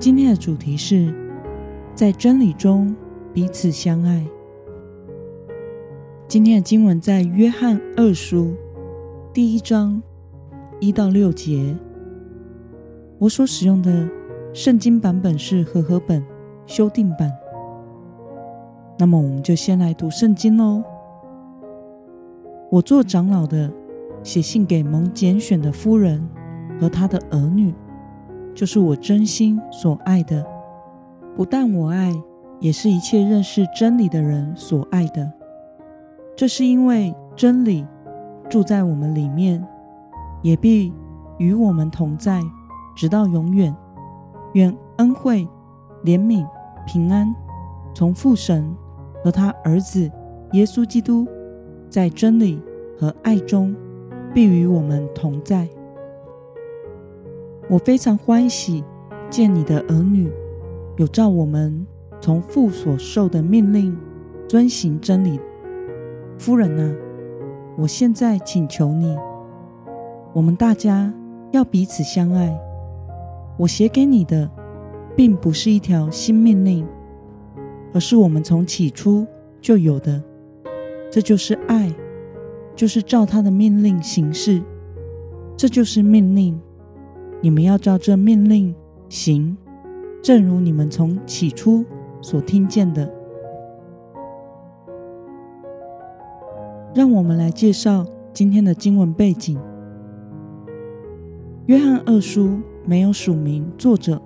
今天的主题是在真理中彼此相爱。今天的经文在约翰二书第一章一到六节。我所使用的圣经版本是和合本修订版。那么，我们就先来读圣经喽。我做长老的，写信给蒙拣选的夫人和她的儿女。就是我真心所爱的，不但我爱，也是一切认识真理的人所爱的。这是因为真理住在我们里面，也必与我们同在，直到永远。愿恩惠、怜悯、平安，从父神和他儿子耶稣基督，在真理和爱中，必与我们同在。我非常欢喜见你的儿女有照我们从父所受的命令遵行真理。夫人啊，我现在请求你，我们大家要彼此相爱。我写给你的，并不是一条新命令，而是我们从起初就有的。这就是爱，就是照他的命令行事。这就是命令。你们要照这命令行，正如你们从起初所听见的。让我们来介绍今天的经文背景。约翰二书没有署名作者，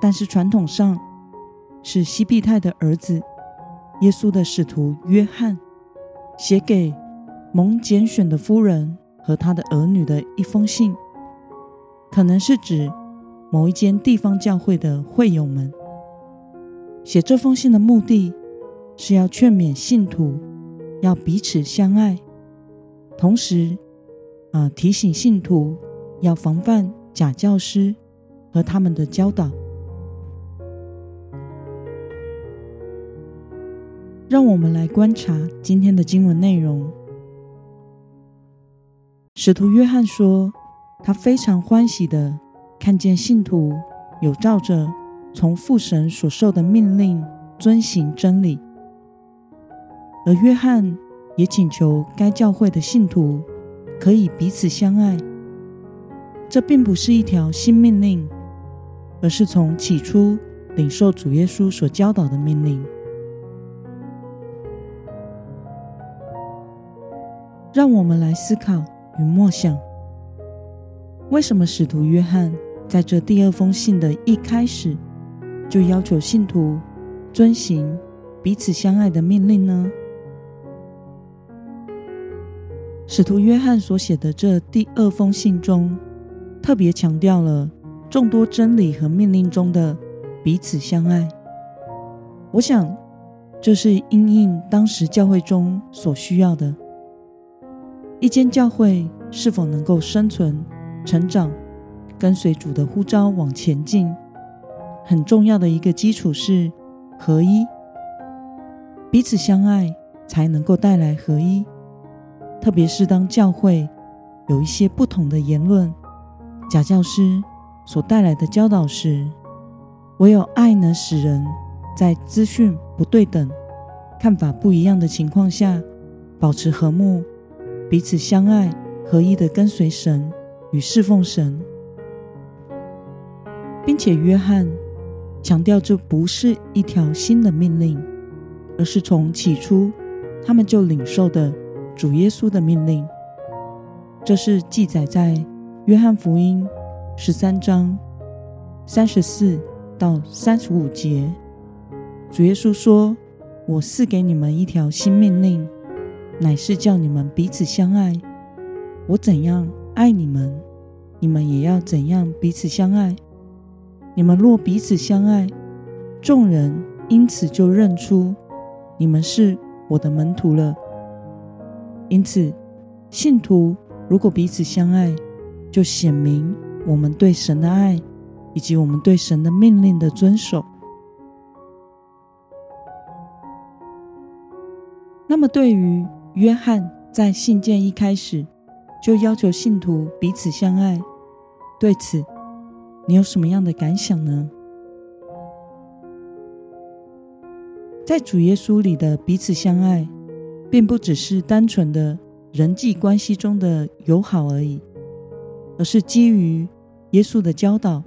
但是传统上是西庇太的儿子耶稣的使徒约翰写给蒙拣选的夫人和他的儿女的一封信。可能是指某一间地方教会的会友们。写这封信的目的是要劝勉信徒要彼此相爱，同时啊、提醒信徒要防范假教师和他们的教导。让我们来观察今天的经文内容。使徒约翰说。他非常欢喜的看见信徒有照着从父神所受的命令遵行真理，而约翰也请求该教会的信徒可以彼此相爱。这并不是一条新命令，而是从起初领受主耶稣所教导的命令。让我们来思考与默想。为什么使徒约翰在这第二封信的一开始就要求信徒遵行彼此相爱的命令呢？使徒约翰所写的这第二封信中，特别强调了众多真理和命令中的彼此相爱。我想，这是因应当时教会中所需要的。一间教会是否能够生存，成长，跟随主的呼召往前进，很重要的一个基础是合一，彼此相爱才能够带来合一。特别是当教会有一些不同的言论、假教师所带来的教导时，唯有爱能使人在资讯不对等、看法不一样的情况下，保持和睦，彼此相爱，合一的跟随神。与侍奉神，并且约翰强调，这不是一条新的命令，而是从起初他们就领受的主耶稣的命令。这是记载在约翰福音十三章三十四到三十五节。主耶稣说：“我赐给你们一条新命令，乃是叫你们彼此相爱。我怎样。”爱你们，你们也要怎样彼此相爱。你们若彼此相爱，众人因此就认出你们是我的门徒了。因此，信徒如果彼此相爱，就显明我们对神的爱，以及我们对神的命令的遵守。那么，对于约翰在信件一开始就要求信徒彼此相爱，对此你有什么样的感想呢？在主耶稣里的彼此相爱，并不只是单纯的人际关系中的友好而已，而是基于耶稣的教导，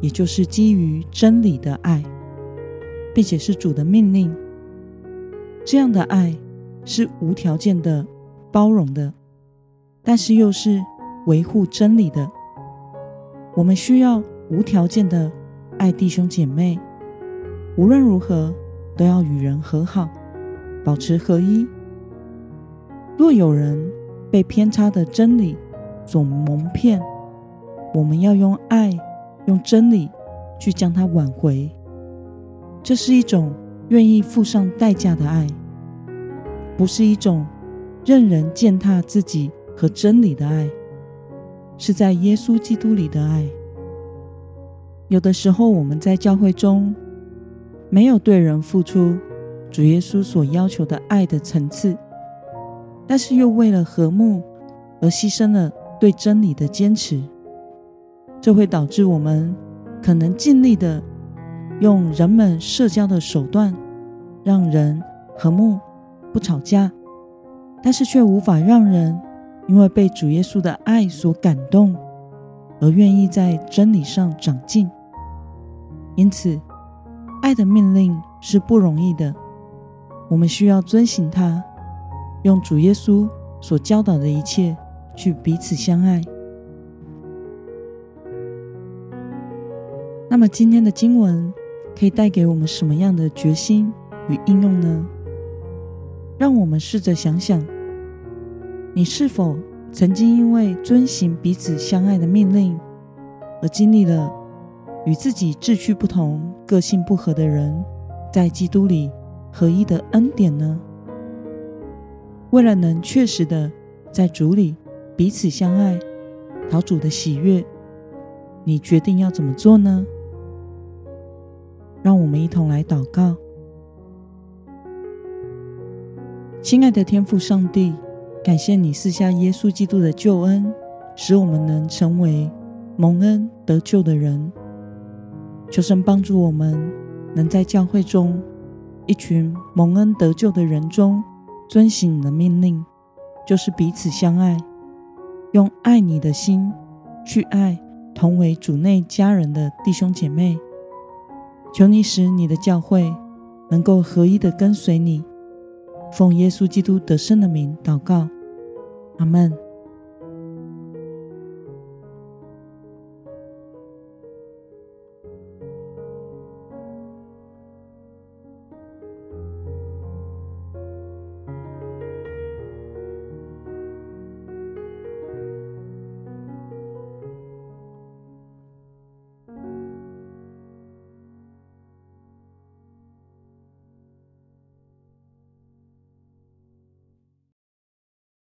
也就是基于真理的爱，并且是主的命令。这样的爱是无条件的包容的，但是又是维护真理的。我们需要无条件的爱弟兄姐妹，无论如何都要与人和好，保持合一。若有人被偏差的真理所蒙骗，我们要用爱、用真理去将他挽回。这是一种愿意付上代价的爱，不是一种任人践踏自己和真理的爱，是在耶稣基督里的爱。有的时候，我们在教会中没有对人付出主耶稣所要求的爱的层次，但是又为了和睦而牺牲了对真理的坚持，这会导致我们可能尽力的。用人们社交的手段，让人和睦不吵架，但是却无法让人因为被主耶稣的爱所感动，而愿意在真理上长进。因此，爱的命令是不容易的，我们需要遵行它，用主耶稣所教导的一切去彼此相爱。那么今天的经文。可以带给我们什么样的决心与应用呢？让我们试着想想，你是否曾经因为遵行彼此相爱的命令，而经历了与自己志趣不同、个性不合的人在基督里合一的恩典呢？为了能确实的在主里彼此相爱，讨主的喜悦，你决定要怎么做呢？让我们一同来祷告，亲爱的天父上帝，感谢你赐下耶稣基督的救恩，使我们能成为蒙恩得救的人。求神帮助我们，能在教会中一群蒙恩得救的人中，遵行你的命令，就是彼此相爱，用爱你的心去爱同为主内家人的弟兄姐妹。求你使你的教会能够合一的跟随你，奉耶稣基督得胜的名祷告，阿门。